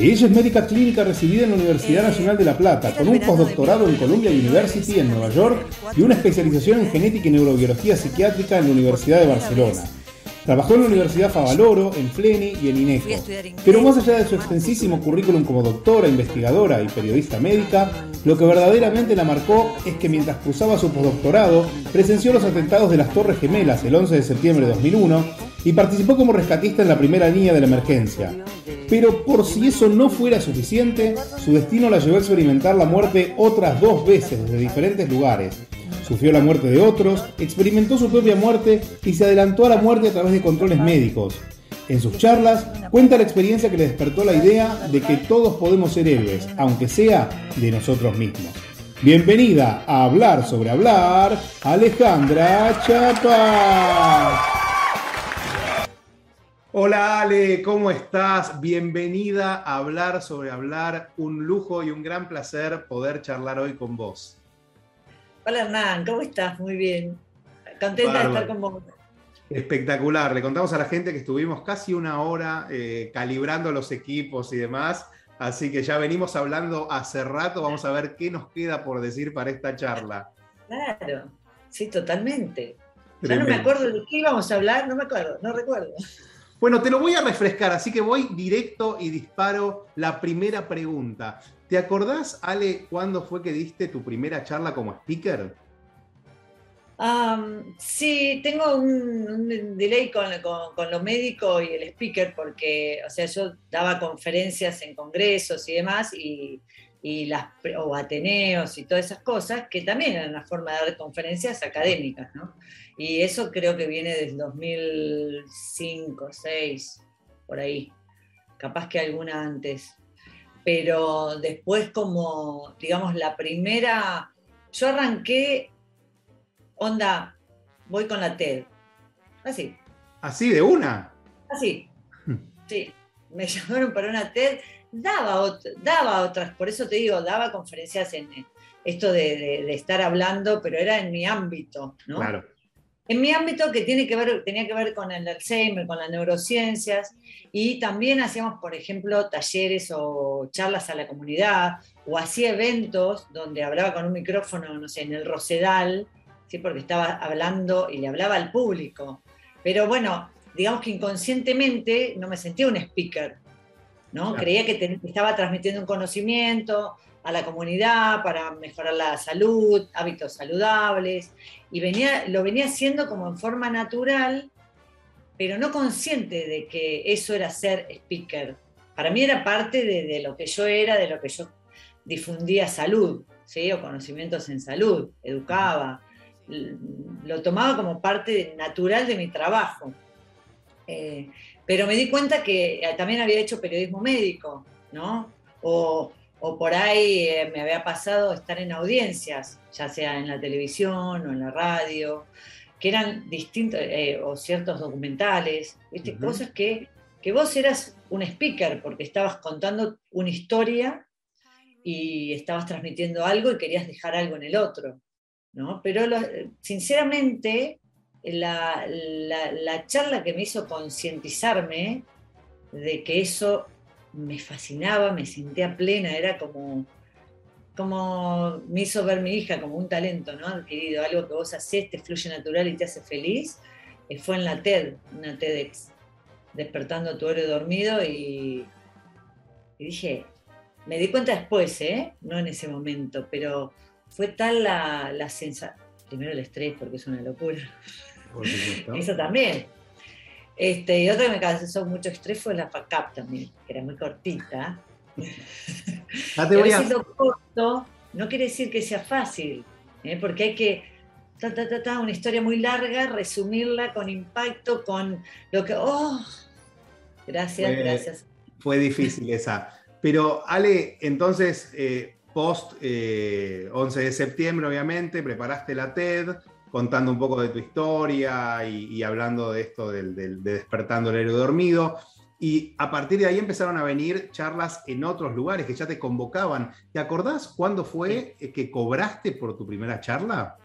Ella es médica clínica recibida en la Universidad Nacional de La Plata, con un postdoctorado en Columbia University en Nueva York y una especialización en genética y neurobiología psiquiátrica en la Universidad de Barcelona. Trabajó en la Universidad Favaloro, en Fleni y en INECO. Pero más allá de su extensísimo currículum como doctora, investigadora y periodista médica, lo que verdaderamente la marcó es que mientras cruzaba su postdoctorado, presenció los atentados de las Torres Gemelas el 11 de septiembre de 2001 y participó como rescatista en la primera línea de la emergencia. Pero por si eso no fuera suficiente, su destino la llevó a experimentar la muerte otras dos veces desde diferentes lugares. Sufrió la muerte de otros, experimentó su propia muerte y se adelantó a la muerte a través de controles médicos. En sus charlas cuenta la experiencia que le despertó la idea de que todos podemos ser héroes, aunque sea de nosotros mismos. Bienvenida a Hablar sobre Hablar, Alejandra Chapa. Hola Ale, ¿cómo estás? Bienvenida a Hablar sobre Hablar. Un lujo y un gran placer poder charlar hoy con vos. Hola Hernán, ¿cómo estás? Muy bien. Contenta de estar con vos. Espectacular. Le contamos a la gente que estuvimos casi una hora eh, calibrando los equipos y demás. Así que ya venimos hablando hace rato. Vamos a ver qué nos queda por decir para esta charla. Claro, sí, totalmente. Ya no me acuerdo de qué íbamos a hablar, no me acuerdo, no recuerdo. Bueno, te lo voy a refrescar, así que voy directo y disparo la primera pregunta. ¿Te acordás, Ale, cuándo fue que diste tu primera charla como speaker? sí, tengo un, delay con, lo médico y el speaker porque, o sea, yo daba conferencias en congresos y demás y, las, o ateneos y todas esas cosas que también eran una forma de dar conferencias académicas, ¿no? Y eso creo que viene desde 2005, 2006, por ahí. Capaz que alguna antes. Pero después como, digamos, la primera, yo arranqué, onda, voy con la TED. Así. ¿Así de una? Así. Hmm. Sí. Me llamaron para una TED. Daba, daba otras, por eso te digo, daba conferencias en esto de, de estar hablando, pero era en mi ámbito, ¿no? Claro en mi ámbito que, tiene que ver, tenía que ver con el Alzheimer, con las neurociencias, y también hacíamos, por ejemplo, talleres o charlas a la comunidad, o hacía eventos donde hablaba con un micrófono, no sé, en el Rosedal, ¿sí? porque estaba hablando y le hablaba al público. Pero bueno, digamos que inconscientemente no me sentía un speaker, ¿no? Creía que estaba transmitiendo un conocimiento, a la comunidad para mejorar la salud, hábitos saludables, y venía, lo venía haciendo como en forma natural, pero no consciente de que eso era ser speaker. Para mí era parte de, lo que yo era, de lo que yo difundía salud, ¿sí? o conocimientos en salud, educaba, lo tomaba como parte natural de mi trabajo. Eh, pero me di cuenta que eh, también había hecho periodismo médico, ¿no? O, o por ahí eh, me había pasado estar en audiencias, ya sea en la televisión o en la radio, que eran distintos, eh, o ciertos documentales, ¿viste? cosas que, que vos eras un speaker porque estabas contando una historia y estabas transmitiendo algo y querías dejar algo en el otro. ¿no? Pero sinceramente, la, la charla que me hizo concientizarme de que eso me fascinaba, me sentía plena, era como, como me hizo ver mi hija como un talento ¿no? adquirido, algo que vos haces, te fluye natural y te hace feliz. Eh, fue en la TED, una TEDx, despertando tu héroe dormido y, dije, me di cuenta después, ¿eh? no en ese momento, pero fue tal la, la sensación, primero el estrés porque es una locura, eso también, este, y otra que me causó mucho estrés fue la FACAP también, que era muy cortita. Ah, corto no quiere decir que sea fácil, ¿eh? porque hay que, ta, una historia muy larga, resumirla con impacto, con lo que, oh, Gracias, gracias. Fue difícil esa. Pero Ale, entonces, eh, post 11 eh, de septiembre, obviamente, preparaste la TED contando un poco de tu historia y, hablando de esto del, de despertando el héroe dormido. Y a partir de ahí empezaron a venir charlas en otros lugares que ya te convocaban. ¿Te acordás cuándo fue que cobraste por tu primera charla?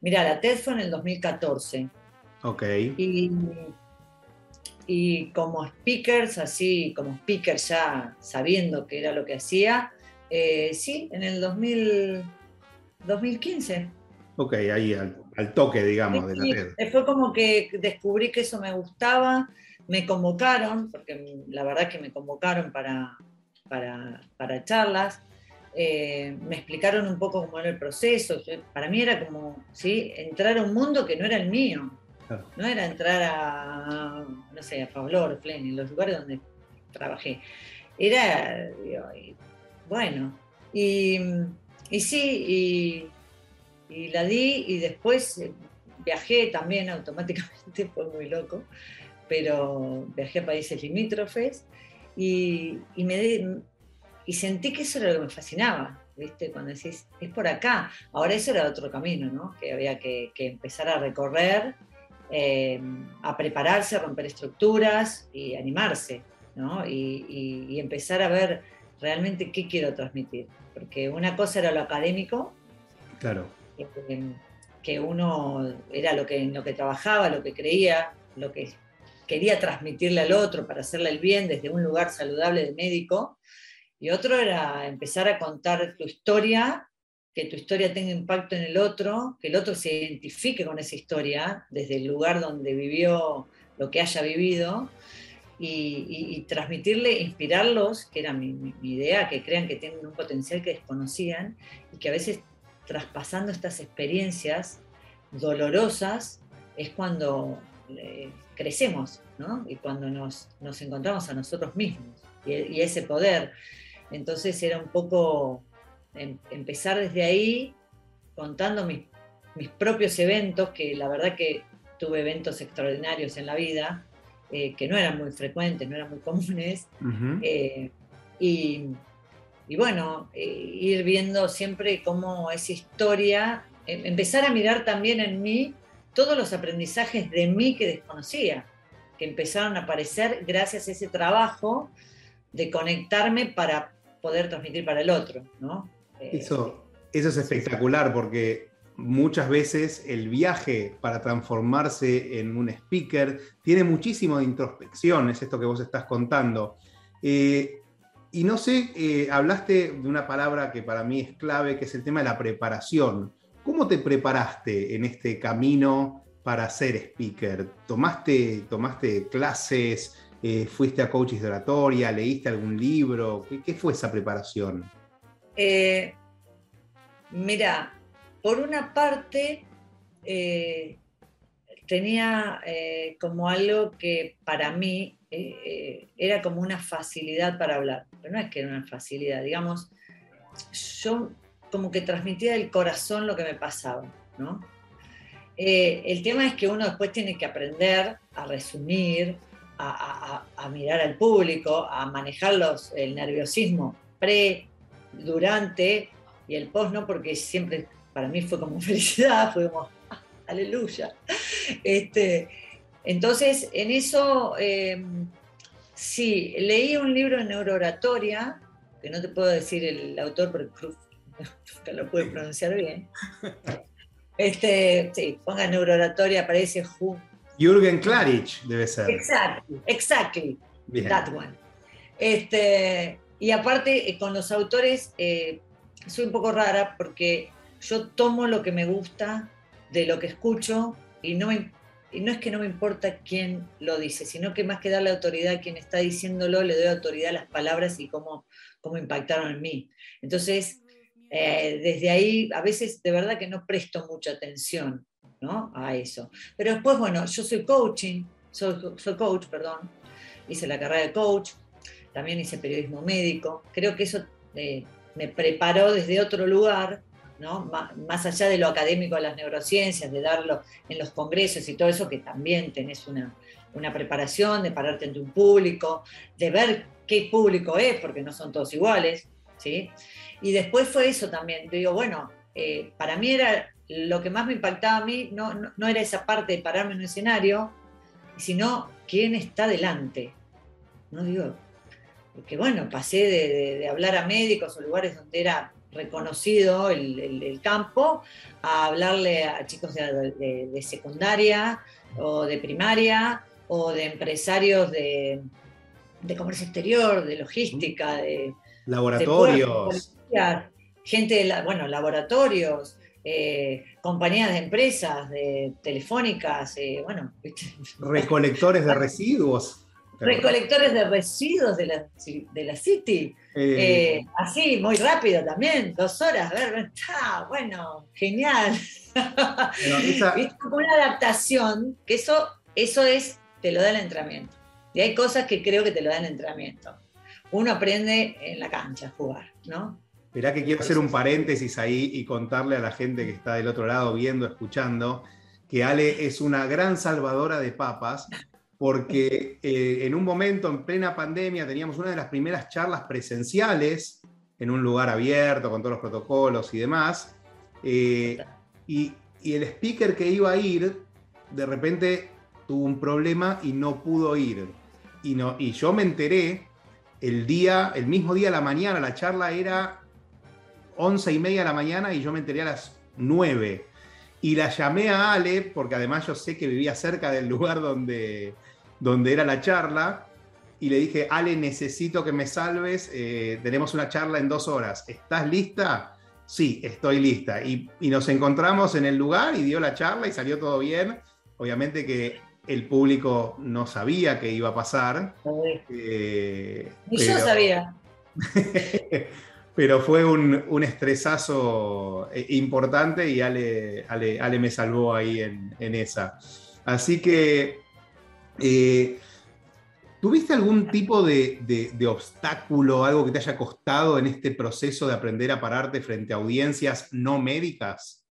Mira, la TED fue en el 2014. Ok. Y, y como speakers, así como speaker ya sabiendo qué era lo que hacía, eh, sí, en el 2000, 2015. Ok, ahí al, toque, digamos, de la TED. Fue como que descubrí que eso me gustaba, me convocaron, porque la verdad que me convocaron para, para, charlas, eh, me explicaron un poco cómo era el proceso, para mí era como ¿sí? entrar a un mundo que no era el mío, no era entrar a, no sé, a Pablo en los lugares donde trabajé, era, bueno, y, y sí, y y la di y después eh, viajé también automáticamente, fue muy loco, pero viajé a países limítrofes y, y, me, y sentí que eso era lo que me fascinaba, ¿viste? Cuando decís, es por acá. Ahora eso era otro camino, ¿no? Que había que, empezar a recorrer, eh, a prepararse, a romper estructuras y animarse, ¿no? Y, y empezar a ver realmente qué quiero transmitir. Porque una cosa era lo académico. Claro que uno era lo que, en lo que trabajaba, lo que creía, lo que quería transmitirle al otro para hacerle el bien desde un lugar saludable de médico, y otro era empezar a contar tu historia, que tu historia tenga impacto en el otro, que el otro se identifique con esa historia desde el lugar donde vivió lo que haya vivido, y, transmitirle, inspirarlos, que era mi, mi, idea, que crean que tienen un potencial que desconocían y que a veces traspasando estas experiencias dolorosas es cuando eh, crecemos, ¿no? Y cuando nos, encontramos a nosotros mismos y, ese poder. Entonces era un poco em, empezar desde ahí contando mis, propios eventos, que la verdad que tuve eventos extraordinarios en la vida, eh, que no eran muy frecuentes, no eran muy comunes, eh, y y bueno, eh, ir viendo siempre cómo esa historia, em, empezar a mirar también en mí todos los aprendizajes de mí que desconocía, que empezaron a aparecer gracias a ese trabajo de conectarme para poder transmitir para el otro, ¿no? Eh, eso, eso es espectacular porque muchas veces el viaje para transformarse en un speaker tiene muchísimo de introspección, es esto que vos estás contando. Eh, y no sé, eh, hablaste de una palabra que para mí es clave, que es el tema de la preparación. ¿Cómo te preparaste en este camino para ser speaker? ¿Tomaste, tomaste clases? Eh, ¿Fuiste a coaches de oratoria? ¿Leíste algún libro? ¿Qué, fue esa preparación? Eh, mira, por una parte, tenía como algo que para mí eh, era como una facilidad para hablar, pero no es que era una facilidad, digamos, yo como que transmitía del corazón lo que me pasaba, ¿no? Eh, el tema es que uno después tiene que aprender a resumir, a, mirar al público, a manejar los, el nerviosismo pre, durante y el post, ¿no? Porque siempre para mí fue como felicidad, fue como aleluya. Este, entonces, en eso, eh, sí, leí un libro de neurooratoria, que no te puedo decir el autor porque nunca lo pude pronunciar bien. Este, sí, ponga neurooratoria, aparece Jürgen Klarich debe ser. Exactly, exactly. That one. Este, y aparte, eh, con los autores, eh, soy un poco rara porque yo tomo lo que me gusta de lo que escucho y no me y no es que no me importa quién lo dice, sino que más que darle autoridad a quien está diciéndolo, le doy autoridad a las palabras y cómo, cómo impactaron en mí. Entonces, eh, desde ahí, a veces de verdad que no presto mucha atención ¿no? a eso. Pero después, bueno, yo soy coaching, soy, coach, perdón, hice la carrera de coach, también hice periodismo médico. Creo que eso eh, me preparó desde otro lugar ¿no? Más, allá de lo académico de las neurociencias, de darlo en los congresos y todo eso, que también tenés una, una preparación, de pararte ante un público, de ver qué público es, porque no son todos iguales, ¿sí? Y después fue eso también, digo, bueno, eh, para mí era lo que más me impactaba a mí, no, no, era esa parte de pararme en un escenario, sino quién está delante. No digo, porque bueno, pasé de, hablar a médicos o lugares donde era reconocido el, campo, a hablarle a chicos de, secundaria o de primaria o de empresarios de, comercio exterior, de logística, de laboratorios. gente de, bueno, laboratorios, eh, compañías de empresas, de telefónicas, eh, bueno. Recolectores de residuos. Recolectores de residuos de la, de la City. Eh, así, muy rápido también, dos horas, a ver, está, bueno, genial. una adaptación, que eso, eso es, te lo da el entrenamiento. Y hay cosas que creo que te lo da el entrenamiento. Uno aprende en la cancha a jugar, ¿no? Mirá que quiero hacer un paréntesis ahí y contarle a la gente que está del otro lado viendo, escuchando, que Ale es una gran salvadora de papas, porque eh, en un momento, en plena pandemia, teníamos una de las primeras charlas presenciales en un lugar abierto, con todos los protocolos y demás, eh, y, el speaker que iba a ir, de repente tuvo un problema y no pudo ir. Y, no, y yo me enteré el día, el mismo día a la mañana, la charla era 11 y media de la mañana y yo me enteré a las 9. Y la llamé a Ale, porque además yo sé que vivía cerca del lugar donde, donde era la charla, y le dije, Ale, necesito que me salves, eh, tenemos una charla en dos horas, ¿estás lista? Sí, estoy lista. Y, nos encontramos en el lugar y dio la charla y salió todo bien. Obviamente que el público no sabía qué iba a pasar. Eh, y yo sabía. pero fue un, estresazo eh, importante y Ale, Ale, me salvó ahí en, esa. Así que, eh, ¿tuviste algún tipo de, obstáculo, algo que te haya costado en este proceso de aprender a pararte frente a audiencias no médicas?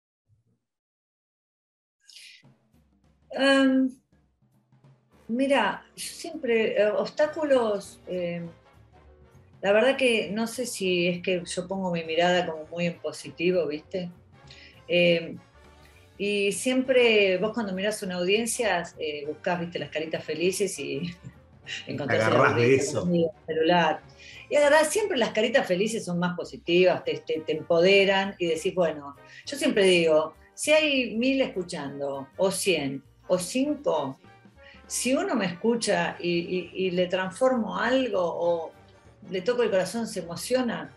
Em, mira, siempre, eh, obstáculos... La verdad que no sé si es que yo pongo mi mirada como muy en positivo, ¿viste? Eh, y siempre vos cuando mirás una audiencia eh, buscás, viste, las caritas felices y encontrás Agarrás de eso. celular. Y agarrás, siempre las caritas felices son más positivas, te, te, empoderan y decís, bueno, yo siempre digo, si hay mil escuchando, o cien, o cinco, si uno me escucha y, y le transformo algo o, le toco el corazón, se emociona,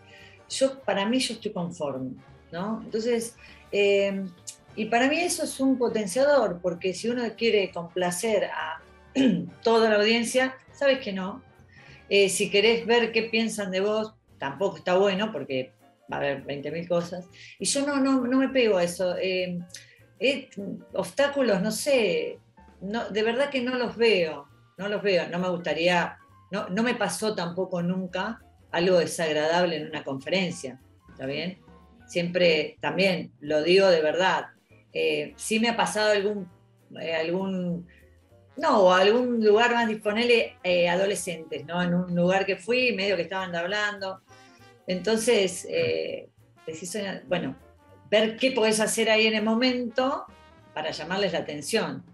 yo, para mí yo estoy conforme, ¿no? Entonces, eh, y para mí eso es un potenciador, porque si uno quiere complacer a toda la audiencia, sabes que no. Eh, si querés ver qué piensan de vos, tampoco está bueno, porque va a haber 20.000 cosas. Y yo no, no, no me pego a eso. Eh, obstáculos, no sé, no, de verdad que no los veo, no los veo. No me gustaría no, me pasó tampoco nunca algo desagradable en una conferencia, ¿está bien? Siempre, también lo digo de verdad, eh, sí me ha pasado algún, eh, algún no, algún lugar más disponible eh, adolescentes, ¿no? En un lugar que fui, medio que estaban hablando. Entonces, bueno, ver qué podés hacer ahí en el momento para llamarles la atención.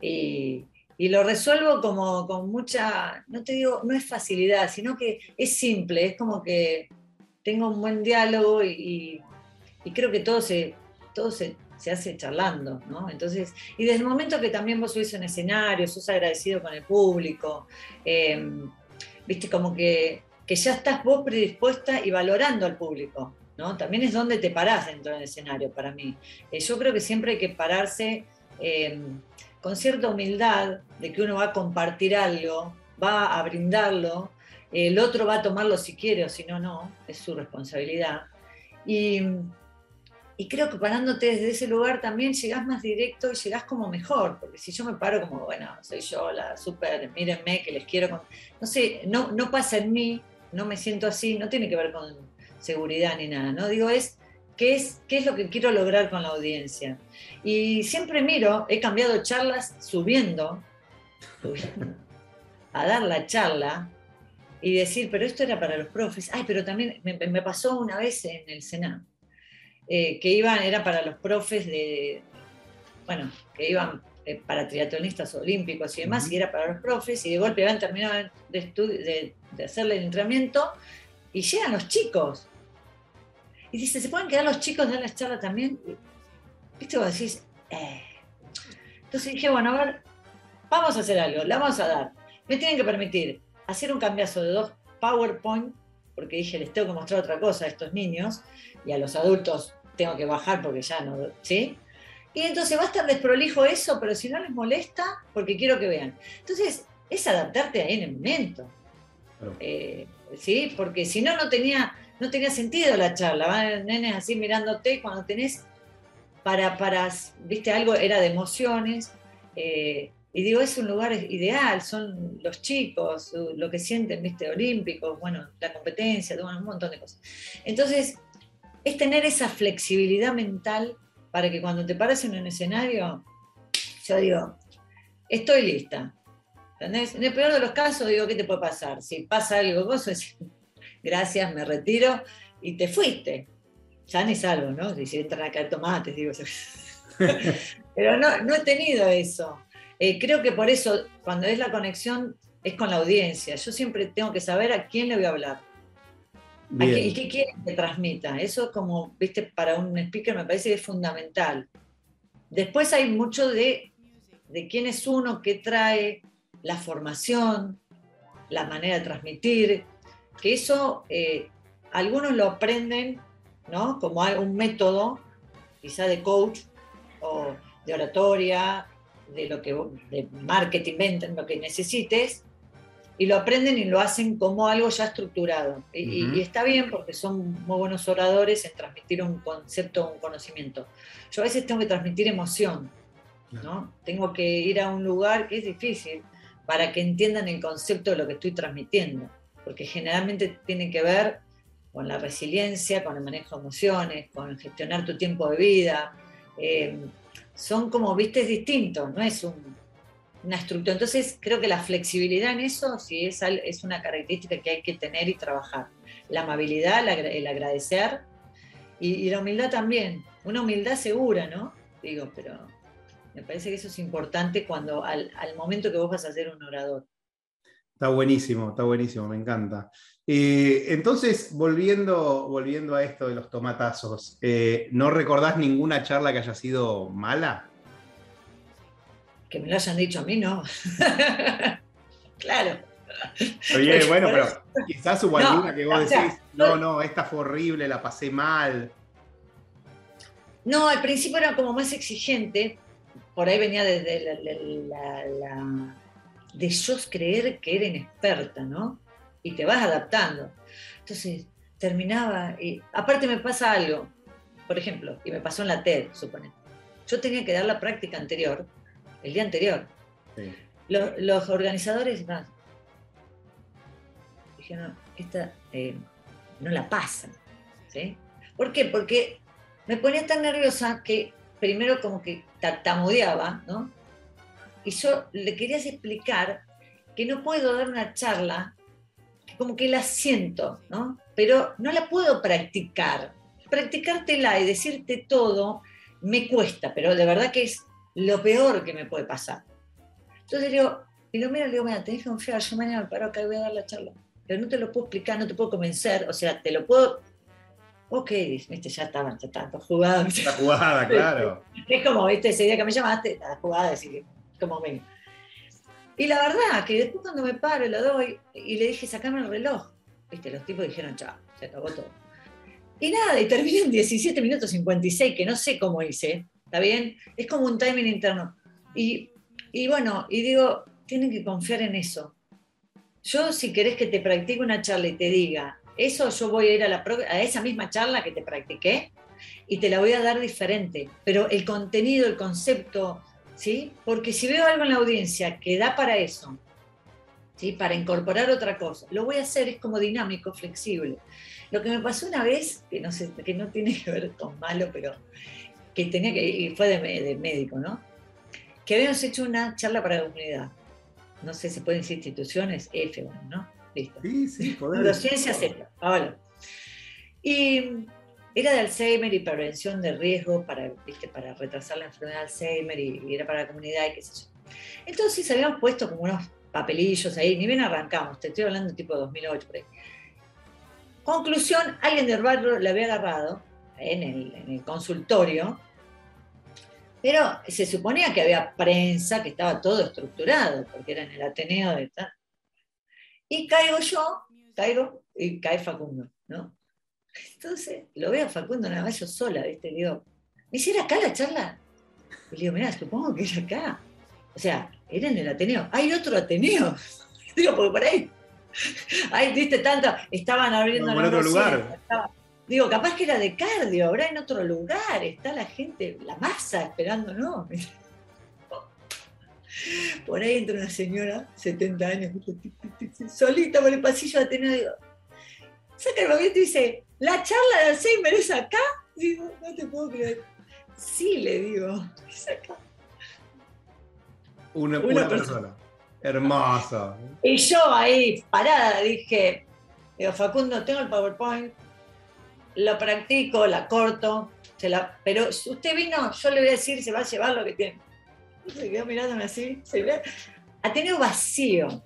Y, y lo resuelvo como con mucha, no te digo, no es facilidad, sino que es simple, es como que tengo un buen diálogo y, creo que todo se, todo se, hace charlando, ¿no? Entonces, y desde el momento que también vos subís un escenario, sos agradecido con el público, em, viste, como que, ya estás vos predispuesta y valorando al público, ¿no? También es donde te parás dentro del escenario para mí. Eh, yo creo que siempre hay que pararse em, con cierta humildad de que uno va a compartir algo, va a brindarlo, el otro va a tomarlo si quiere o si no, no, es su responsabilidad. Y, creo que parándote desde ese lugar también llegás más directo y llegás como mejor, porque si yo me paro como, bueno, soy yo la súper, mírenme que les quiero, no sé, no, no pasa en mí, no me siento así, no tiene que ver con seguridad ni nada, ¿no? Digo, es qué es, qué es lo que quiero lograr con la audiencia. Y siempre miro, he cambiado charlas subiendo, a dar la charla y decir, pero esto era para los profes. Ay, pero también me, pasó una vez en el Senado, eh, que iban, era para los profes de, bueno, que iban eh, para triatlonistas olímpicos y demás, y era para los profes, y de golpe habían terminado de, de, hacerle el entrenamiento, y llegan los chicos. Y dice, ¿se pueden quedar los chicos de la charla también? ¿Viste? Vos decís, eh. Entonces dije, bueno, a ver, vamos a hacer algo, la vamos a dar. Me tienen que permitir hacer un cambiazo de dos PowerPoint, porque dije, les tengo que mostrar otra cosa a estos niños, y a los adultos tengo que bajar porque ya no, ¿sí? Y entonces va a estar desprolijo eso, pero si no les molesta, porque quiero que vean. Entonces, es adaptarte ahí en el momento. Eh, ¿Sí? Porque si no, no tenía, no tenía sentido la charla. Van nenes así mirándote cuando tenés para, para, viste, algo era de emociones. Eh, y digo, es un lugar ideal, son los chicos, lo que sienten, viste, olímpicos, bueno, la competencia, un montón de cosas. Entonces, es tener esa flexibilidad mental para que cuando te pares en un escenario, yo digo, estoy lista. En el peor de los casos, digo, ¿qué te puede pasar? Si pasa algo, vos decís, gracias, me retiro y te fuiste. Ya ni salgo, ¿no? Si entran a caer tomates, digo. Pero no, no he tenido eso. Eh, creo que por eso, cuando es la conexión, es con la audiencia. Yo siempre tengo que saber a quién le voy a hablar. ¿Y qué quieren que transmita? Eso como, viste, para un speaker me parece que es fundamental. Después hay mucho de, de quién es uno, qué trae, la formación, la manera de transmitir, que eso eh, algunos lo aprenden, ¿no? Como un método, quizá de coach o de oratoria, de lo que de marketing, venta, lo que necesites, y lo aprenden y lo hacen como algo ya estructurado. Y, está bien porque son muy buenos oradores en transmitir un concepto, un conocimiento. Yo a veces tengo que transmitir emoción, ¿no? Tengo que ir a un lugar que es difícil para que entiendan el concepto de lo que estoy transmitiendo, porque generalmente tiene que ver con la resiliencia, con el manejo de emociones, con gestionar tu tiempo de vida. Eh, son como, viste, distintos, no es un una estructura. Entonces, creo que la flexibilidad en eso sí es, es una característica que hay que tener y trabajar. La amabilidad, el agradecer y, la humildad también. Una humildad segura, ¿no? Digo, pero me parece que eso es importante cuando al, momento que vos vas a ser un orador. Está buenísimo, está buenísimo, me encanta. Eh, entonces, volviendo, volviendo a esto de los tomatazos, eh, ¿no recordás ninguna charla que haya sido mala? Que me lo hayan dicho a mí, no. claro. Oye, bueno, pero quizás hubo alguna que vos decís, no, no, esta fue horrible, la pasé mal. No, al principio era como más exigente, por ahí venía desde la, de yo creer que era inexperta, ¿no? Y te vas adaptando. Entonces, terminaba, y aparte me pasa algo, por ejemplo, y me pasó en la TED, supone. Yo tenía que dar la práctica anterior el día anterior. Los, organizadores dijeron, esta eh, no la pasan. ¿sí? ¿Por qué? Porque me ponía tan nerviosa que primero como que tartamudeaba, ¿no? Y yo le quería explicar que no puedo dar una charla, como que la siento, ¿no? Pero no la puedo practicar. Practicártela y decirte todo me cuesta, pero de verdad que es lo peor que me puede pasar. Entonces digo, y lo miro y le digo, mira, tenés que confiar, yo mañana me paro acá y voy a dar la charla. Pero no te lo puedo explicar, no te puedo convencer, o sea, te lo puedo... Ok, viste, ya estaban, ya estaban jugada. Está jugada, claro. Es como, viste, ese día que me llamaste, está jugada, así que, como ven. Y la verdad, que después cuando me paro, lo doy, y le dije, sacame el reloj. Viste, los tipos dijeron, chao, se acabó todo. Y nada, y terminé en 17 minutos 56, que no sé cómo hice, ¿Está bien? Es como un timing interno. Y, bueno, y digo, tienen que confiar en eso. Yo, si querés que te practique una charla y te diga, eso yo voy a ir a, la, a esa misma charla que te practiqué y te la voy a dar diferente. Pero el contenido, el concepto, ¿sí? Porque si veo algo en la audiencia que da para eso, ¿sí? para incorporar otra cosa. Lo voy a hacer, es como dinámico, flexible. Lo que me pasó una vez, que no, sé, que no tiene que ver con malo, pero que tenía que, y fue de, médico, ¿no? Que habíamos hecho una charla para la comunidad. No sé si pueden decir instituciones, F, ¿no? Listo. Sí, sí, poder. ciencias ahora. Y era de Alzheimer y prevención de riesgo para, ¿viste? para retrasar la enfermedad de Alzheimer y, era para la comunidad y qué sé yo. Entonces habíamos puesto como unos papelillos ahí, ni bien arrancamos, te estoy hablando tipo 2008 por ahí. Conclusión, alguien del barrio le había agarrado en el, consultorio, pero se suponía que había prensa, que estaba todo estructurado, porque era en el Ateneo de tal. Y caigo yo, caigo y cae Facundo, ¿no? Entonces lo veo a Facundo nada más yo sola, ¿viste? Le digo, ¿me hiciera acá la charla? Y le digo, mira, supongo que era acá. O sea, era en el Ateneo. Hay otro Ateneo. digo, porque por ahí Ay, viste tanto, estaban abriendo en otro lugar. Digo, capaz que era de cardio, habrá en otro lugar, está la gente, la masa esperando, ¿no? Por ahí entra una señora, 70 años, solita por el pasillo de Ateneo, digo, saca el momento y dice, ¿la charla de Alzheimer es acá? Digo, no te puedo creer. Sí, le digo, es acá. Una, una, persona. Hermoso. Y yo ahí, parada, dije, digo, Facundo, tengo el PowerPoint, lo practico, la corto, se la, pero si usted vino, yo le voy a decir, se va a llevar lo que tiene. Se quedó mirándome así, se ve. Ha tenido vacío.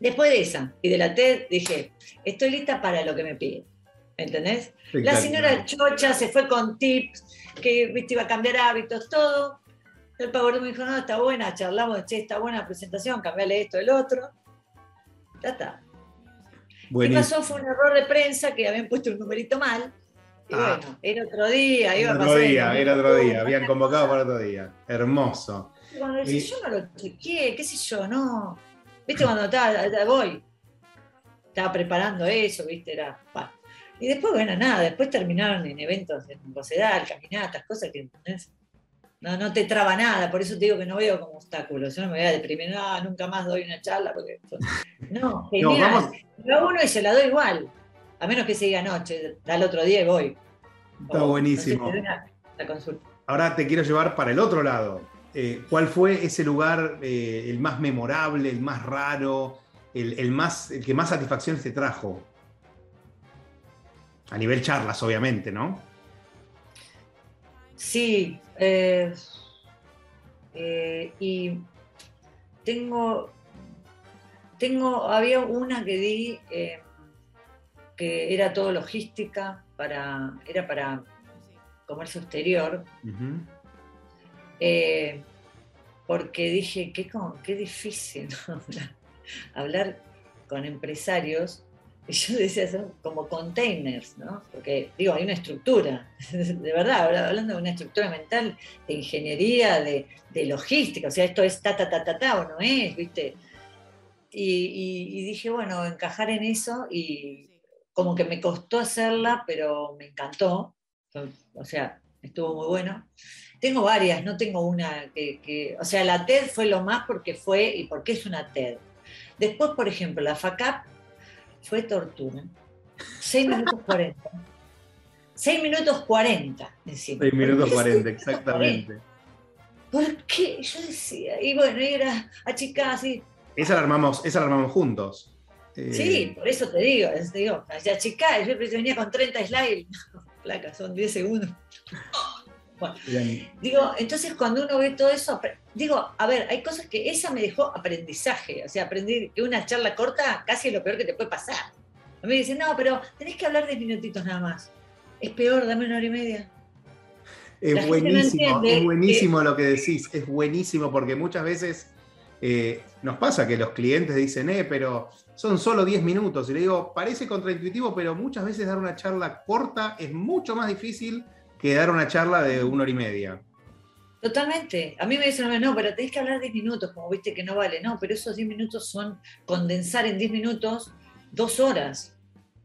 Después de esa y de la TED, dije, estoy lista para lo que me pide. ¿Entendés? La señora Chocha se fue con tips, que viste, iba a cambiar hábitos, todo. El Power me dijo, no, está buena, charlamos, che, está buena la presentación, cambiale esto, el otro. Ya está. ¿Qué pasó? Fue un error de prensa que habían puesto un numerito mal. Y ah. bueno, era otro día, iba a Otro día, era otro día, habían convocado para otro día. Hermoso. cuando decís, yo no lo chequeé, qué sé yo, no. ¿Viste cuando estaba, voy? Estaba preparando eso, ¿viste? Era. Y después, bueno, nada, después terminaron en eventos en Rosedal, caminatas, cosas que, ¿entendés? No, no te traba nada, por eso te digo que no veo como obstáculos. Yo no me voy a deprimir, no, nunca más doy una charla, porque. No, genial. No, uno y se la doy igual. A menos que se diga noche, al otro día y voy. Está buenísimo. Ahora te quiero llevar para el otro lado. Eh, ¿Cuál fue ese lugar eh, el más memorable, el más raro, el, más, el que más satisfacción te trajo? A nivel charlas, obviamente, ¿no? Sí, eh, eh, y tengo, tengo, había una que di eh, que era todo logística, para, era para comercio exterior, porque dije, qué, qué difícil hablar con empresarios y yo decía, son como containers, ¿no? Porque, digo, hay una estructura, de verdad, hablando de una estructura mental, de ingeniería, de, logística, o sea, esto es ta, ta, ta, ta, ta, o no es, ¿viste? Y, dije, bueno, encajar en eso, y como que me costó hacerla, pero me encantó, o sea, estuvo muy bueno. Tengo varias, no tengo una que, que, o sea, la TED fue lo más porque fue y porque es una TED. Después, por ejemplo, la FACAP fue tortura. 6 minutos 40. 6 minutos 40, encima. 6 minutos 40, exactamente. ¿Por qué? Yo decía, y bueno, era achicada así. Esa la armamos, esa la armamos juntos. Eh, sí, por eso te digo, te digo, achicada, yo venía con 30 slides, placa, son 10 segundos. Digo, entonces cuando uno ve todo eso, digo, a ver, hay cosas que esa me dejó aprendizaje, o sea, aprendí que una charla corta casi es lo peor que te puede pasar. A mí me dicen, no, pero tenés que hablar 10 minutitos nada más. Es peor, dame una hora y media. Es buenísimo, es buenísimo lo que decís, es buenísimo porque muchas veces eh, nos pasa que los clientes dicen, eh, pero son solo 10 minutos. Y le digo, parece contraintuitivo, pero muchas veces dar una charla corta es mucho más difícil que dar una charla de una hora y media. Totalmente. A mí me dicen, no, pero tenés que hablar 10 minutos, como viste que no vale. No, pero esos 10 minutos son condensar en 10 minutos dos horas.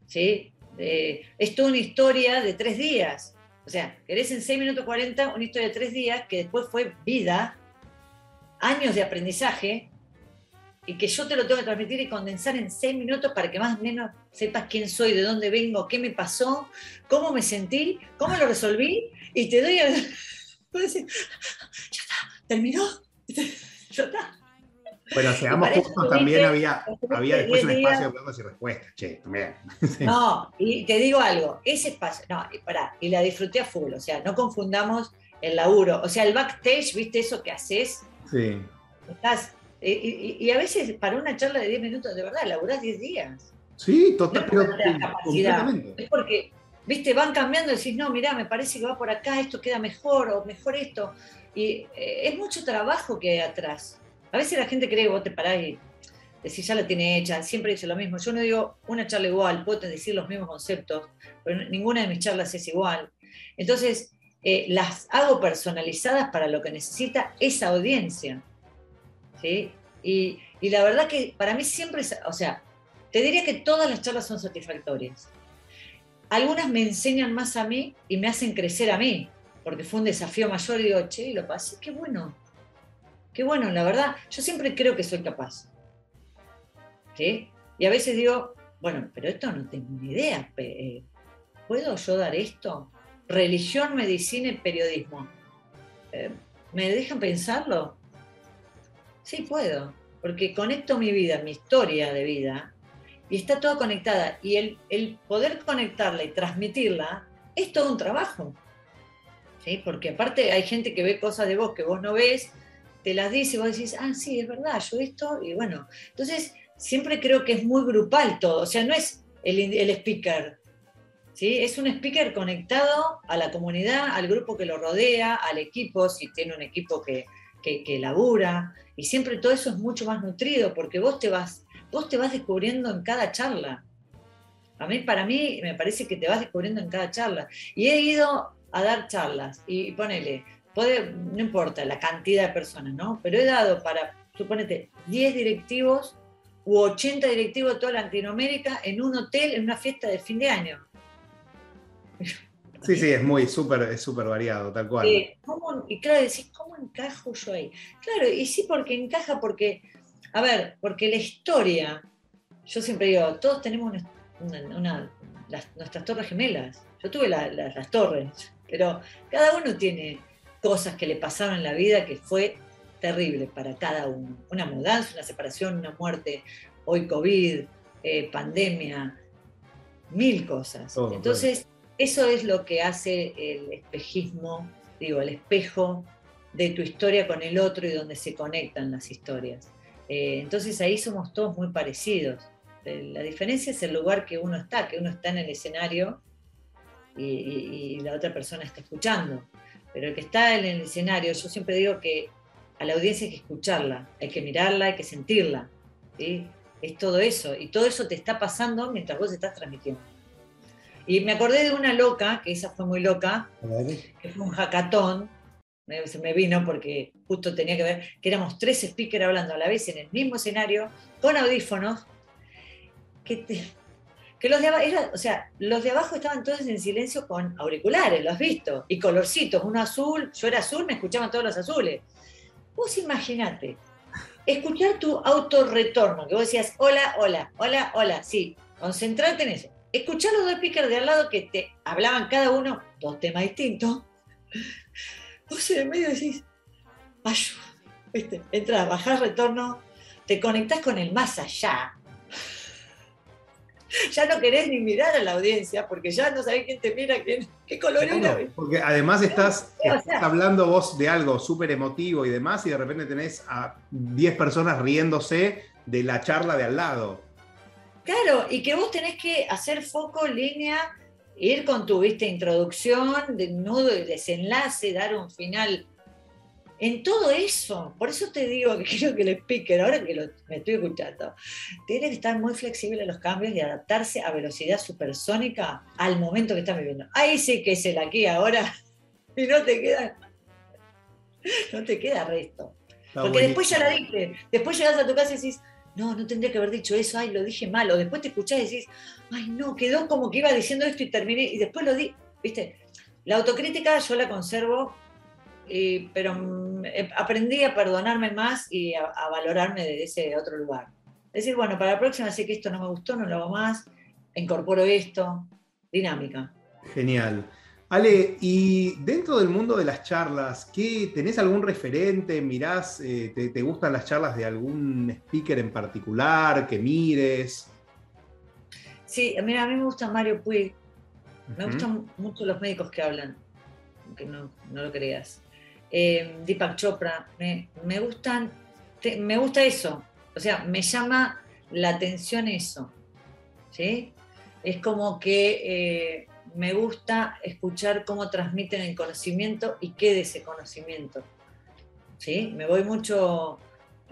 ¿sí? Eh, es toda una historia de tres días. O sea, querés en 6 minutos 40 una historia de tres días que después fue vida, años de aprendizaje, y que yo te lo tengo que transmitir y condensar en seis minutos para que más o menos sepas quién soy, de dónde vengo, qué me pasó, cómo me sentí, cómo lo resolví, y te doy el... ya está, terminó, ya está. Bueno, seamos justos, también había, había después un espacio de preguntas y respuestas, che, también. No, y te digo algo, ese espacio, no, y pará, y la disfruté a full, o sea, no confundamos el laburo, o sea, el backstage, ¿viste eso que haces? Sí. Estás y, a veces para una charla de 10 minutos, de verdad, laburás 10 días. Sí, total, pero Es porque, viste, van cambiando y decís, no, mirá, me parece que va por acá, esto queda mejor, o mejor esto. Y eh, es mucho trabajo que hay atrás. A veces la gente cree que vos te parás y decís, ya la tiene hecha, siempre dice lo mismo. Yo no digo una charla igual, puedo decir los mismos conceptos, pero ninguna de mis charlas es igual. Entonces, eh, las hago personalizadas para lo que necesita esa audiencia. Y, la verdad que para mí siempre, o sea, te diría que todas las charlas son satisfactorias. Algunas me enseñan más a mí y me hacen crecer a mí, porque fue un desafío mayor y digo, che, lo pasé, qué bueno, qué bueno, la verdad, yo siempre creo que soy capaz. Y a veces digo, bueno, pero esto no tengo ni idea, eh, ¿puedo yo dar esto? Religión, medicina y periodismo. Eh, ¿Me dejan pensarlo? Sí, puedo, porque conecto mi vida, mi historia de vida, y está toda conectada. Y el, el poder conectarla y transmitirla es todo un trabajo. ¿sí? Porque aparte hay gente que ve cosas de vos que vos no ves, te las dice y vos decís, ah, sí, es verdad, yo esto, y bueno. Entonces, siempre creo que es muy grupal todo, o sea, no es el, el speaker, ¿Sí? Es un speaker conectado a la comunidad, al grupo que lo rodea, al equipo, si tiene un equipo que, que, que, labura, y siempre todo eso es mucho más nutrido porque vos te vas, vos te vas descubriendo en cada charla. A mí, para mí, me parece que te vas descubriendo en cada charla. Y he ido a dar charlas y, ponele, puede, no importa la cantidad de personas, ¿no? Pero he dado para, suponete, 10 directivos u 80 directivos de toda Latinoamérica en un hotel, en una fiesta de fin de año. Sí, sí, es muy súper es súper variado, tal cual. y claro, decís, ¿cómo encajo yo ahí? Claro, y sí porque encaja porque, a ver, porque la historia, yo siempre digo, todos tenemos una, nuestras torres gemelas. Yo tuve las torres, pero cada uno tiene cosas que le pasaron en la vida que fue terrible para cada uno. Una mudanza, una separación, una muerte, hoy COVID, eh, pandemia, mil cosas. Entonces, eso es lo que hace el espejismo, digo, el espejo de tu historia con el otro y donde se conectan las historias. Eh, entonces ahí somos todos muy parecidos. Eh, la diferencia es el lugar que uno está, que uno está en el escenario y, la otra persona está escuchando. Pero el que está en el escenario, yo siempre digo que a la audiencia hay que escucharla, hay que mirarla, hay que sentirla. Es todo eso. Y todo eso te está pasando mientras vos estás transmitiendo. Y me acordé de una loca, que esa fue muy loca, que fue un hackathon, me vino porque justo tenía que ver, que éramos tres speakers hablando a la vez en el mismo escenario, con audífonos, que, que los o sea, los de abajo estaban todos en silencio con auriculares, lo has visto, y colorcitos, uno azul, yo era azul, me escuchaban todos los azules. Vos imaginate, escuchar tu autorretorno, que vos decías, hola, hola, hola, hola, sí, concentrate en eso escuchar los dos speakers de al lado que te hablaban cada uno dos temas distintos, vos en el medio decís, ayuda, ¿viste? Entras, bajás retorno, te conectás con el más allá. Ya no querés ni mirar a la audiencia porque ya no sabés quién te mira, quién, qué color Porque además estás, hablando vos de algo súper emotivo y demás, y de repente tenés a 10 personas riéndose de la charla de al lado. Claro, y que vos tenés que hacer foco, línea, ir con tu ¿viste, introducción, de nudo y desenlace, dar un final. En todo eso, por eso te digo que quiero que el speaker, ahora que lo, me estoy escuchando, tiene que estar muy flexible a los cambios y adaptarse a velocidad supersónica al momento que estás viviendo. Ahí sí que es el aquí ahora y no te queda, no te queda resto. Porque después ya la dije, después llegas a tu casa y decís, no, no tendría que haber dicho eso, ay, lo dije mal, o después te escuchás y decís, ay, no, quedó como que iba diciendo esto y terminé, y después lo di, viste, la autocrítica yo la conservo, eh, pero aprendí a perdonarme más y a, valorarme de ese otro lugar. Decir, bueno, para la próxima sé que esto no me gustó, no lo hago más, incorporo esto, dinámica. Genial. Ale, y dentro del mundo de las charlas, ¿qué, ¿tenés algún referente? ¿Mirás, eh, te, gustan las charlas de algún speaker en particular que mires? Sí, mira, a mí me gusta Mario Puig. Me gustan mucho los médicos que hablan, aunque no, lo creas. Eh, Deepak Chopra, me, gustan, me gusta eso. O sea, me llama la atención eso. ¿Sí? Es como que eh, me gusta escuchar cómo transmiten el conocimiento y qué de ese conocimiento. ¿Sí? Me voy mucho,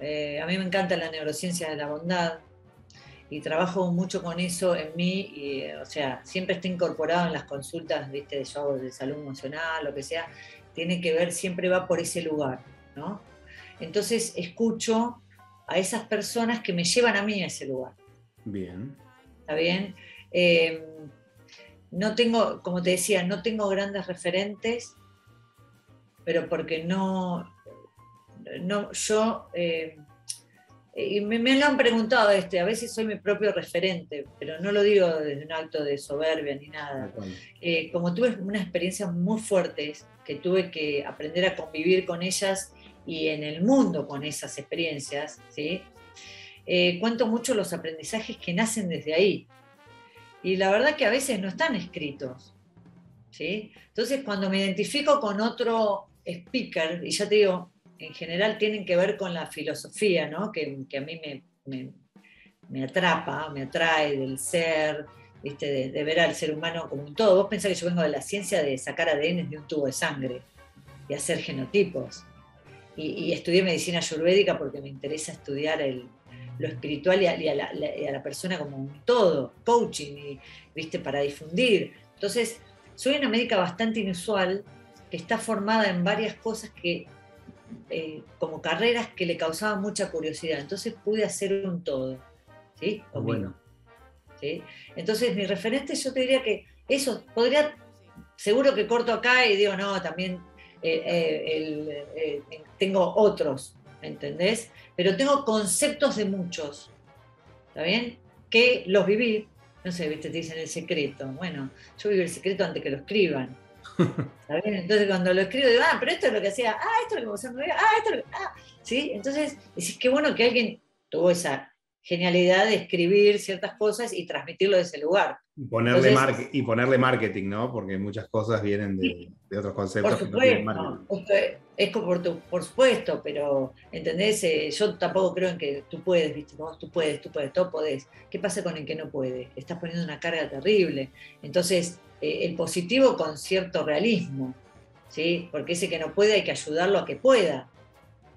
eh, a mí me encanta la neurociencia de la bondad y trabajo mucho con eso en mí, y, o sea, siempre está incorporado en las consultas, viste, de yo de salud emocional, lo que sea, tiene que ver, siempre va por ese lugar, ¿no? Entonces escucho a esas personas que me llevan a mí a ese lugar. Bien. ¿Está bien? Eh, no tengo, como te decía, no tengo grandes referentes, pero porque no, no yo, eh, y me, lo han preguntado, este, a veces soy mi propio referente, pero no lo digo desde un acto de soberbia ni nada. Eh, como tuve unas experiencias muy fuertes, que tuve que aprender a convivir con ellas y en el mundo con esas experiencias, ¿sí? Eh, cuento mucho los aprendizajes que nacen desde ahí. Y la verdad que a veces no están escritos. ¿sí? Entonces, cuando me identifico con otro speaker, y ya te digo, en general tienen que ver con la filosofía, ¿no? que, a mí me, me, atrapa, me atrae del ser, ¿viste? De, ver al ser humano como un todo. Vos pensás que yo vengo de la ciencia de sacar ADN de un tubo de sangre y hacer genotipos. Y, y estudié medicina ayurvédica porque me interesa estudiar el, lo espiritual y a, la, persona como un todo, coaching, y, ¿viste? Para difundir. Entonces, soy una médica bastante inusual que está formada en varias cosas que, eh, como carreras que le causaban mucha curiosidad. Entonces pude hacer un todo. ¿Sí? Bueno. ¿Sí? Entonces, mi referente, yo te diría que eso podría, seguro que corto acá y digo, no, también eh, eh, tengo otros, ¿me entendés? pero tengo conceptos de muchos, ¿está bien? Que los viví, no sé, ¿viste? te dicen el secreto. Bueno, yo viví el secreto antes que lo escriban. ¿Está? Entonces cuando lo escribo digo, ah, pero esto es lo que hacía, ah, esto es lo que pasó ah, esto es lo que... Ah, ¿sí? Entonces, decís, qué bueno que alguien tuvo esa genialidad de escribir ciertas cosas y transmitirlo de ese lugar. Ponerle y ponerle marketing, ¿no? Porque muchas cosas vienen de, otros conceptos. Por supuesto, es por, por supuesto, pero ¿entendés? Eh, yo tampoco creo en que tú puedes, ¿viste? tú puedes, tú puedes, todo podés. ¿Qué pasa con el que no puede? Estás poniendo una carga terrible. Entonces, eh, el positivo con cierto realismo, ¿sí? Porque ese que no puede hay que ayudarlo a que pueda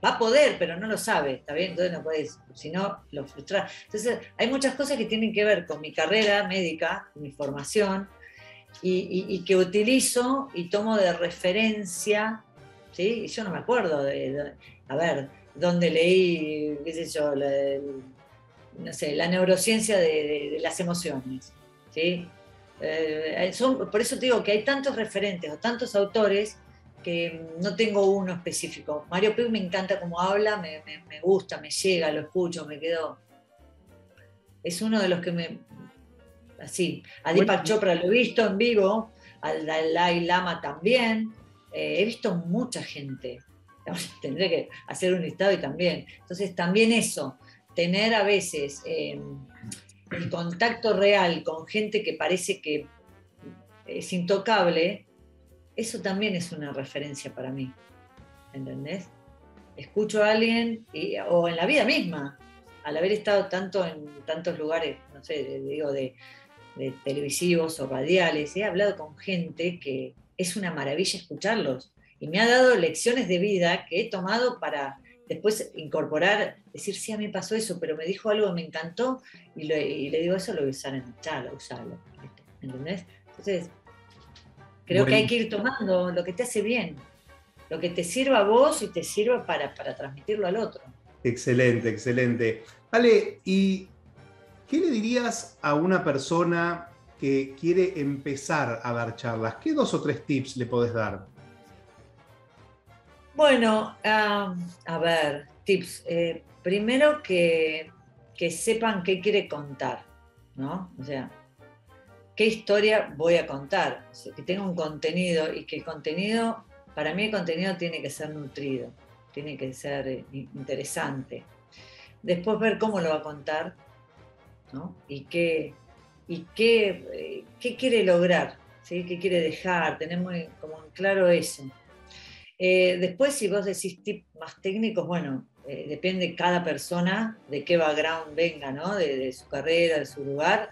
va a poder, pero no lo sabe, ¿está bien? Entonces no puedes, si no, lo frustras. Entonces, hay muchas cosas que tienen que ver con mi carrera médica, mi formación, y, que utilizo y tomo de referencia, ¿sí? yo no me acuerdo de, a ver, dónde leí, qué sé yo, la, no sé, la neurociencia de, las emociones, ¿sí? Eh, son, por eso te digo que hay tantos referentes o tantos autores que no tengo uno específico. Mario Puig me encanta cómo habla, me, gusta, me llega, lo escucho, me quedo. Es uno de los que me. Así. A Deepak Chopra lo he visto en vivo, al Dalai Lama también. Eh, he visto mucha gente. Tendré que hacer un listado y también. Entonces, también eso, tener a veces em, el contacto real con gente que parece que es intocable, eso también es una referencia para mí. ¿Entendés? Escucho a alguien, o en la vida misma, al haber estado tanto en tantos lugares, no sé, digo, de, televisivos o radiales, he hablado con gente que es una maravilla escucharlos. Y me ha dado lecciones de vida que he tomado para después incorporar, decir, sí, a mí pasó eso, pero me dijo algo, me encantó, y, le digo, eso lo voy a usar en el chat, usarlo. ¿Entendés? Entonces, Creo que hay que ir tomando lo que te hace bien, lo que te sirva a vos y te sirva para, transmitirlo al otro. Excelente, excelente. Ale, ¿y qué le dirías a una persona que quiere empezar a dar charlas? ¿Qué dos o tres tips le podés dar? Bueno, a ver, tips. Eh, primero que, que sepan qué quiere contar, ¿no? O sea, qué historia voy a contar, que tenga un contenido y que el contenido, para mí el contenido tiene que ser nutrido, tiene que ser eh, interesante. Después ver cómo lo va a contar, ¿no? Y qué, y qué, eh, qué quiere lograr, ¿sí? qué quiere dejar, tenemos como claro eso. Eh, después, si vos decís tips más técnicos, bueno, depende cada persona de qué background venga, ¿no? de, de su carrera, de su lugar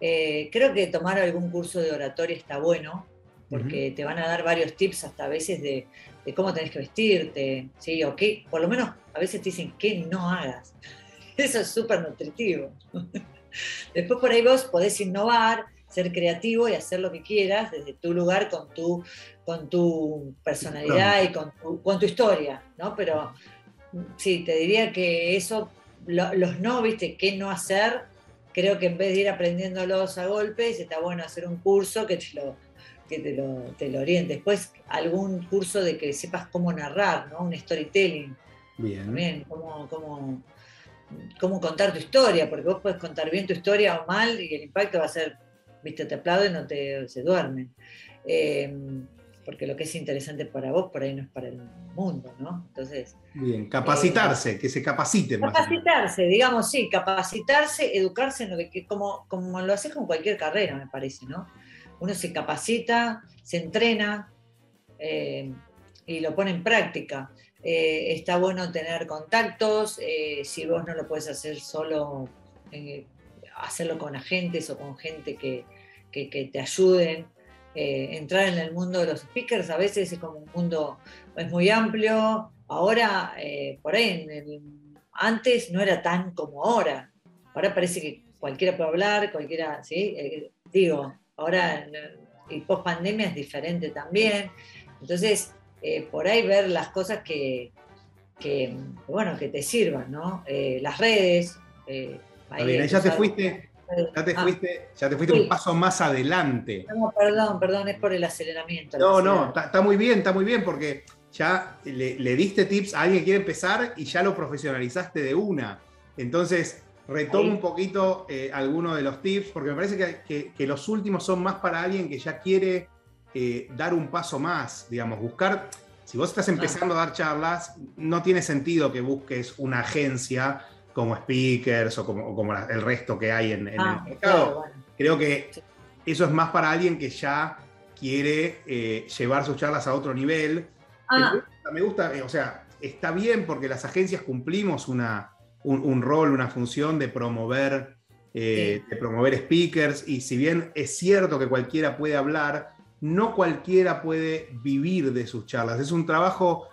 eh, creo que tomar algún curso de oratoria está bueno, porque te van a dar varios tips hasta a veces de, cómo tenés que vestirte, ¿sí? O qué, por lo menos a veces te dicen que no hagas. Eso es súper nutritivo. Después por ahí vos podés innovar, ser creativo y hacer lo que quieras desde tu lugar con tu, con tu personalidad y con tu, con tu historia, ¿no? Pero sí, te diría que eso, los no, viste, qué no hacer, creo que en vez de ir aprendiéndolos a golpes, está bueno hacer un curso que te lo, que te lo, te lo oriente. Después algún curso de que sepas cómo narrar, ¿no? Un storytelling. Bien. Bien, cómo, cómo, cómo contar tu historia, porque vos puedes contar bien tu historia o mal y el impacto va a ser, viste, te aplauden y no te se duermen. Eh, porque lo que es interesante para vos por ahí no es para el mundo, ¿no? Entonces. Bien, capacitarse, eh, que se capaciten más. Capacitarse, digamos, sí, capacitarse, educarse, en lo que, como, como lo haces con cualquier carrera, me parece, ¿no? Uno se capacita, se entrena eh, y lo pone en práctica. Eh, está bueno tener contactos, si vos no lo puedes hacer solo, hacerlo con agentes o con gente que, que te ayuden. Eh, entrar en el mundo de los speakers a veces es como un mundo, es muy amplio. Ahora, eh, por ahí, antes no era tan como ahora. Ahora parece que cualquiera puede hablar, cualquiera, ¿sí? Eh, digo, ahora, y post pandemia es diferente también. Entonces, por ahí ver las cosas que, bueno, que te sirvan, ¿no? las redes. Ahí ya te fuiste, ya te ah. fuiste, ya te fuiste un paso más adelante. No, perdón, perdón, es por el aceleramiento. No, no, está, muy bien, está muy bien, porque ya le, diste tips a alguien que quiere empezar y ya lo profesionalizaste de una. Entonces, retomo un poquito eh, algunos de los tips, porque me parece que, los últimos son más para alguien que ya quiere eh, dar un paso más, digamos, buscar. Si vos estás empezando a dar charlas, no tiene sentido que busques una agencia como speakers o como, el resto que hay en, el ah, mercado. Creo que eso es más para alguien que ya quiere eh, llevar sus charlas a otro nivel. Ah. Me, gusta, eh, o sea, está bien porque las agencias cumplimos una, un, rol, una función de promover, eh, de promover speakers y si bien es cierto que cualquiera puede hablar, no cualquiera puede vivir de sus charlas. Es un trabajo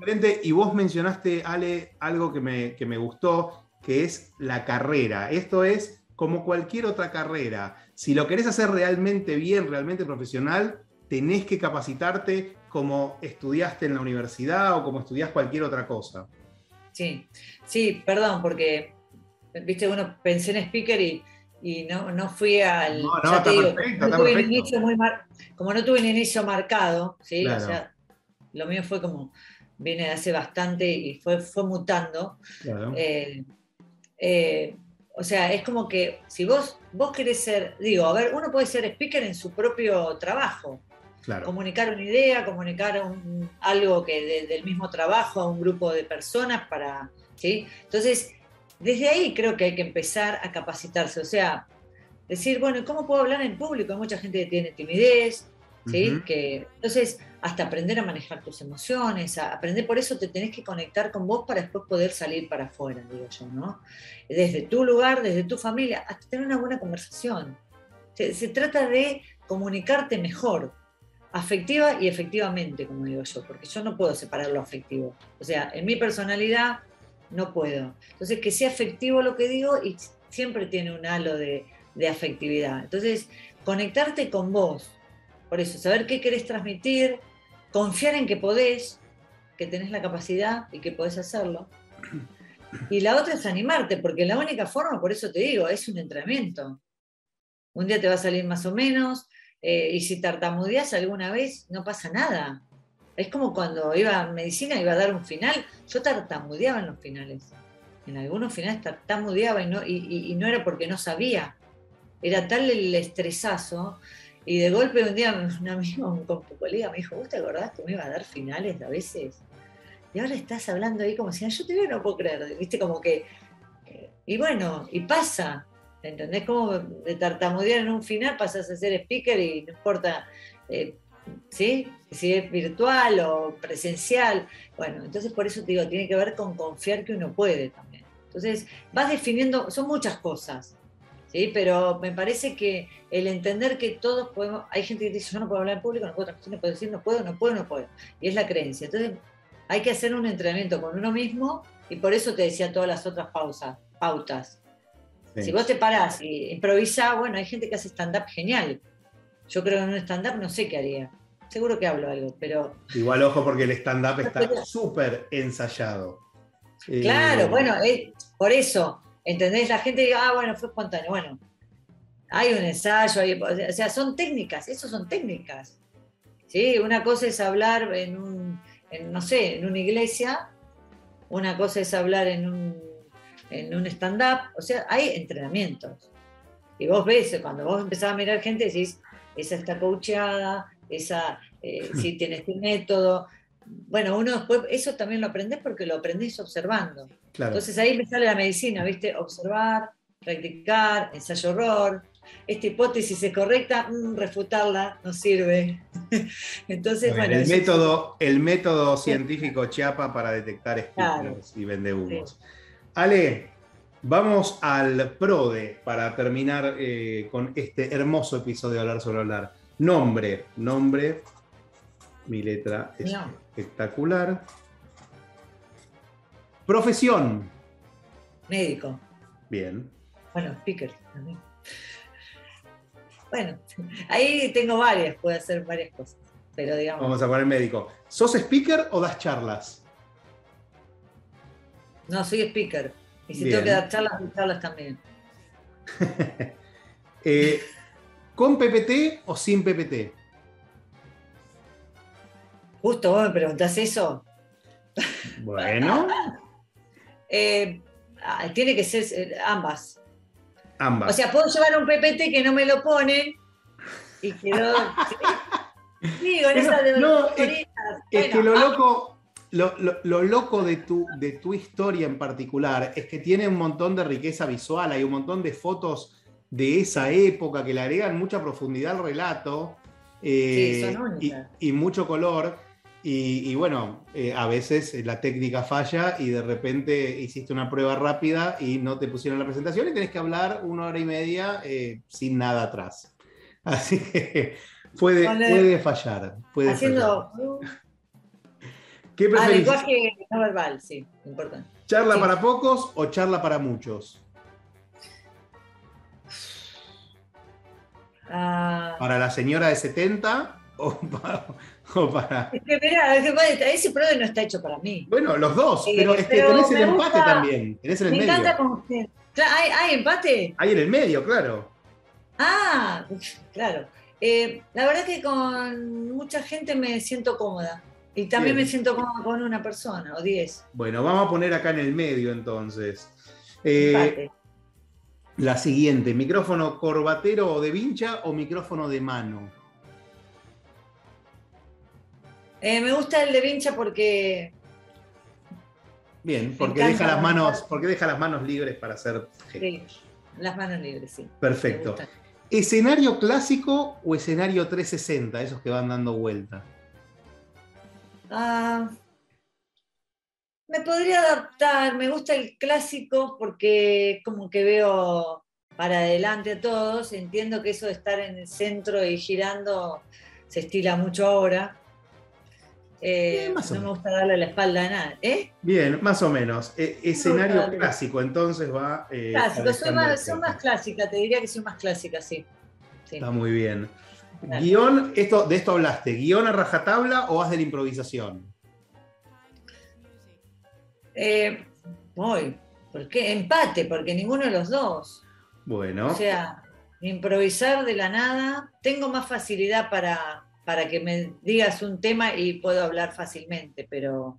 diferente y vos mencionaste, Ale, algo que me, que me gustó, que es la carrera. Esto es como cualquier otra carrera. Si lo querés hacer realmente bien, realmente profesional, tenés que capacitarte como estudiaste en la universidad o como estudiás cualquier otra cosa. Sí, sí, perdón, porque, viste, uno pensé en speaker y, no, fui al... No, no, está perfecto, como no tuve un inicio marcado, ¿sí? O sea, lo mío fue como, viene de hace bastante y fue, fue mutando. Claro. Eh, eh, o sea, es como que si vos, vos querés ser, digo, a ver, uno puede ser speaker en su propio trabajo. Comunicar una idea, comunicar algo que del mismo trabajo a un grupo de personas para. ¿sí? Entonces, desde ahí creo que hay que empezar a capacitarse. O sea, decir, bueno, ¿cómo puedo hablar en público? Hay mucha gente que tiene timidez, ¿sí? que, entonces, hasta aprender a manejar tus emociones, a aprender, por eso te tenés que conectar con vos para después poder salir para afuera, digo yo, ¿no? Desde tu lugar, desde tu familia, hasta tener una buena conversación. Se, trata de comunicarte mejor, afectiva y efectivamente, como digo yo, porque yo no puedo separar lo afectivo. O sea, en mi personalidad no puedo. Entonces, que sea afectivo lo que digo y siempre tiene un halo de, de afectividad. Entonces, conectarte con vos, por eso, saber qué querés transmitir, confiar en que podés, que tenés la capacidad y que podés hacerlo. Y la otra es animarte, porque la única forma, por eso te digo, es un entrenamiento. Un día te va a salir más o menos, eh, y si tartamudeas alguna vez, no pasa nada. Es como cuando iba a medicina, iba a dar un final, yo tartamudeaba en los finales. En algunos finales tartamudeaba y no, y, no era porque no sabía. Era tal el estresazo. Y de golpe un día un amigo, un colega me dijo, ¿vos te acordás que me iba a dar finales a veces? Y ahora estás hablando ahí como si, yo te veo, no puedo creer, viste, como que... Y bueno, y pasa, ¿entendés? Como de tartamudear en un final pasas a ser speaker y no importa eh, ¿sí? si es virtual o presencial. Bueno, entonces por eso te digo, tiene que ver con confiar que uno puede también. Entonces vas definiendo, son muchas cosas, ¿sí? pero me parece que el entender que todos podemos, hay gente que dice, yo no puedo hablar en público, no puedo no puedo decir, no puedo, no puedo, no puedo. Y es la creencia. Entonces hay que hacer un entrenamiento con uno mismo y por eso te decía todas las otras pausas, pautas. Si vos te parás y improvisás, bueno, hay gente que hace stand-up genial. Yo creo que en un stand-up no sé qué haría. Seguro que hablo algo, pero. Igual ojo porque el stand-up está súper ensayado. Claro, eh, bueno, por eso, ¿entendés? La gente dice, ah, bueno, fue espontáneo. Bueno, hay un ensayo, o sea, son técnicas, eso son técnicas. ¿sí? Una cosa es hablar en un, no sé, en una iglesia, una cosa es hablar en un, en un stand-up, o sea, hay entrenamientos. Y vos ves, cuando vos empezás a mirar gente, decís, esa está coacheada, esa eh, si tiene este método. Bueno, uno después, eso también lo aprendes porque lo aprendés observando. Entonces ahí me sale la medicina, ¿viste? Observar, practicar, ensayo-horror. Esta hipótesis es correcta, mm, refutarla no sirve. Entonces, bueno. el, método, el método científico Chiapa para detectar espíritus y vendehumos. Ale, vamos al PRODE para terminar eh, con este hermoso episodio de Hablar sobre Hablar. Nombre, nombre, mi letra es espectacular. Profesión. Médico. Bien. Bueno, speaker también. Bueno, ahí tengo varias, puedo hacer varias cosas. Pero digamos. Vamos a poner médico. ¿Sos speaker o das charlas? No, soy speaker. Y si tengo que dar charlas, doy charlas también. eh, ¿Con PPT o sin PPT? Justo vos me preguntás eso. Bueno. Eh, ah, tiene que ser eh, ambas. Ambas. O sea, puedo llevar un PPT que no me lo ponen y quedó. ¿sí? con esa de no, es, es, que lo ah. loco, lo, loco de tu, de tu historia en particular es que tiene un montón de riqueza visual, hay un montón de fotos de esa época que le agregan mucha profundidad al relato eh, y, mucho color. Y, bueno, eh, a veces la técnica falla y de repente hiciste una prueba rápida y no te pusieron la presentación y tenés que hablar una hora y media eh, sin nada atrás. Así que puede, puede fallar. Puede haciendo. ¿Qué ah, preferís? lenguaje no verbal, sí, importante. ¿Charla para pocos o charla para muchos? Ah. ¿Para la señora de 70 o para.? Es que mirá, ese prueba no está hecho para mí. Bueno, los dos, pero es que tenés el empate también. Tenés el me medio. encanta con ¿Hay, ¿Hay, empate? Hay en el medio, claro. Ah, claro. Eh, la verdad que con mucha gente me siento cómoda. Y también me siento cómoda con una persona o diez. Bueno, vamos a poner acá en el medio entonces. Eh, la siguiente, ¿micrófono corbatero de vincha o micrófono de mano? Eh, me gusta el de vincha porque. Bien, porque deja, las manos, porque deja las manos libres para hacer. Sí, las manos libres, sí. Perfecto. ¿Escenario clásico o escenario 360? Esos que van dando vuelta. Ah, me podría adaptar, me gusta el clásico porque como que veo para adelante a todos, entiendo que eso de estar en el centro y girando se estila mucho ahora. Eh, no me gusta darle la espalda a nada. ¿eh? Bien, más o menos. E, escenario clásico, entonces va. Eh, clásico, soy más, más, clásica, te diría que soy más clásica, sí. Está muy bien. Guión, esto, de esto hablaste, ¿guion a rajatabla o haz de la improvisación? Eh, voy. ¿Por qué? Empate, porque ninguno de los dos. Bueno. O sea, improvisar de la nada. Tengo más facilidad para, para que me digas un tema y puedo hablar fácilmente, pero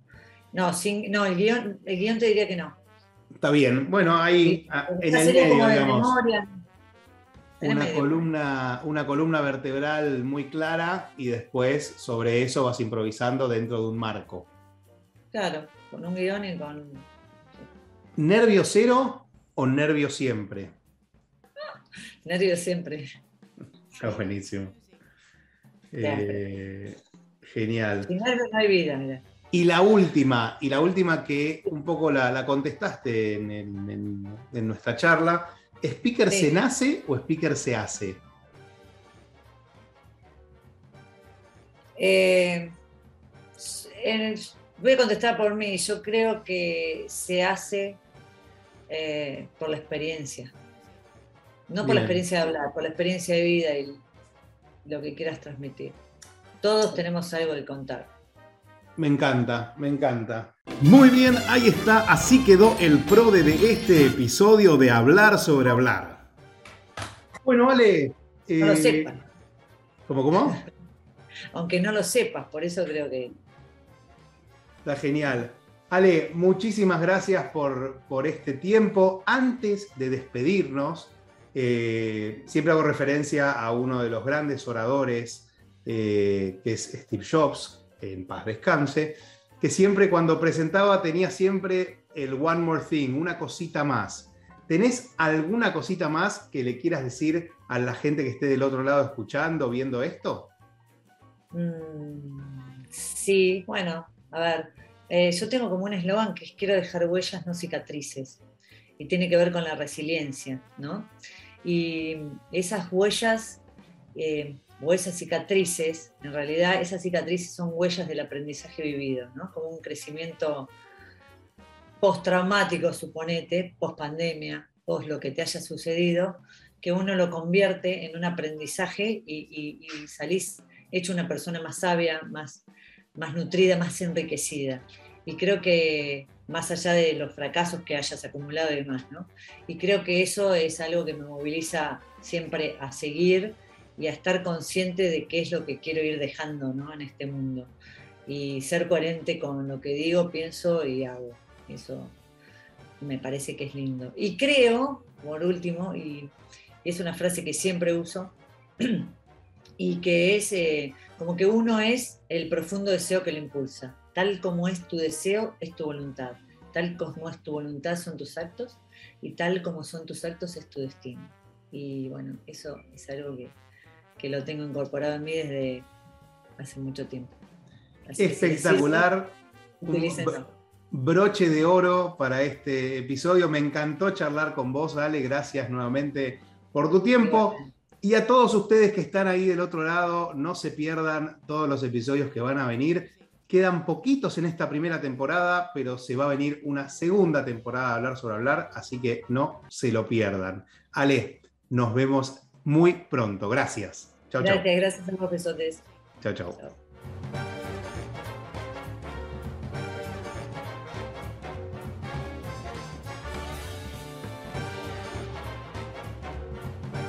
no, sin, no el, guion, el guion te diría que no. Está bien, bueno, ahí en el medio, digamos. una columna, una columna vertebral muy clara y después sobre eso vas improvisando dentro de un marco. Claro, con un guion y con. ¿Nervio cero o nervio siempre? Nervio siempre. Está buenísimo. Eh, genial. Sin nervios no hay vida, mira. Y la última, y la última que un poco la, contestaste en, nuestra charla, ¿speaker se nace o speaker se hace? Eh, voy a contestar por mí. Yo creo que se hace eh, por la experiencia. No por la experiencia de hablar, por la experiencia de vida y lo que quieras transmitir. Todos tenemos algo de contar. Me encanta, me encanta. Muy bien, ahí está. Así quedó el pro de este episodio de Hablar sobre Hablar. Bueno, vale. no lo eh, sepas. ¿Cómo, cómo? Aunque no lo sepas, por eso creo que. Está genial. Ale, muchísimas gracias por, por este tiempo. Antes de despedirnos, eh, siempre hago referencia a uno de los grandes oradores, eh, que es Steve Jobs, en paz descanse, que siempre cuando presentaba tenía siempre el one more thing, una cosita más. ¿Tenés alguna cosita más que le quieras decir a la gente que esté del otro lado escuchando, viendo esto? Mm, sí, bueno, a ver, eh, yo tengo como un eslogan que es quiero dejar huellas, no cicatrices, y tiene que ver con la resiliencia, ¿no? Y esas huellas eh, o esas cicatrices, en realidad esas cicatrices son huellas del aprendizaje vivido, ¿no? como un crecimiento postraumático, suponete, post pandemia, post lo que te haya sucedido, que uno lo convierte en un aprendizaje y, salís hecho una persona más sabia, más, más nutrida, más enriquecida. Y creo que más allá de los fracasos que hayas acumulado y demás, ¿no? Y creo que eso es algo que me moviliza siempre a seguir y a estar consciente de qué es lo que quiero ir dejando en este mundo. Y ser coherente con lo que digo, pienso y hago. Eso me parece que es lindo. Y creo, por último, y es una frase que siempre uso, y que es eh, como que uno es el profundo deseo que lo impulsa. Tal como es tu deseo, es tu voluntad. Tal como es tu voluntad, son tus actos. Y tal como son tus actos, es tu destino. Y bueno, eso es algo que, que lo tengo incorporado en mí desde hace mucho tiempo. Espectacular. broche de oro para este episodio. Me encantó charlar con vos, Ale. Gracias nuevamente por tu tiempo. Y a todos ustedes que están ahí del otro lado, no se pierdan todos los episodios que van a venir. Quedan poquitos en esta primera temporada, pero se va a venir una segunda temporada de Hablar sobre Hablar, así que no se lo pierdan. Ale, nos vemos muy pronto. Gracias. Chao, gracias, gracias a vos, besotes. chao. chao.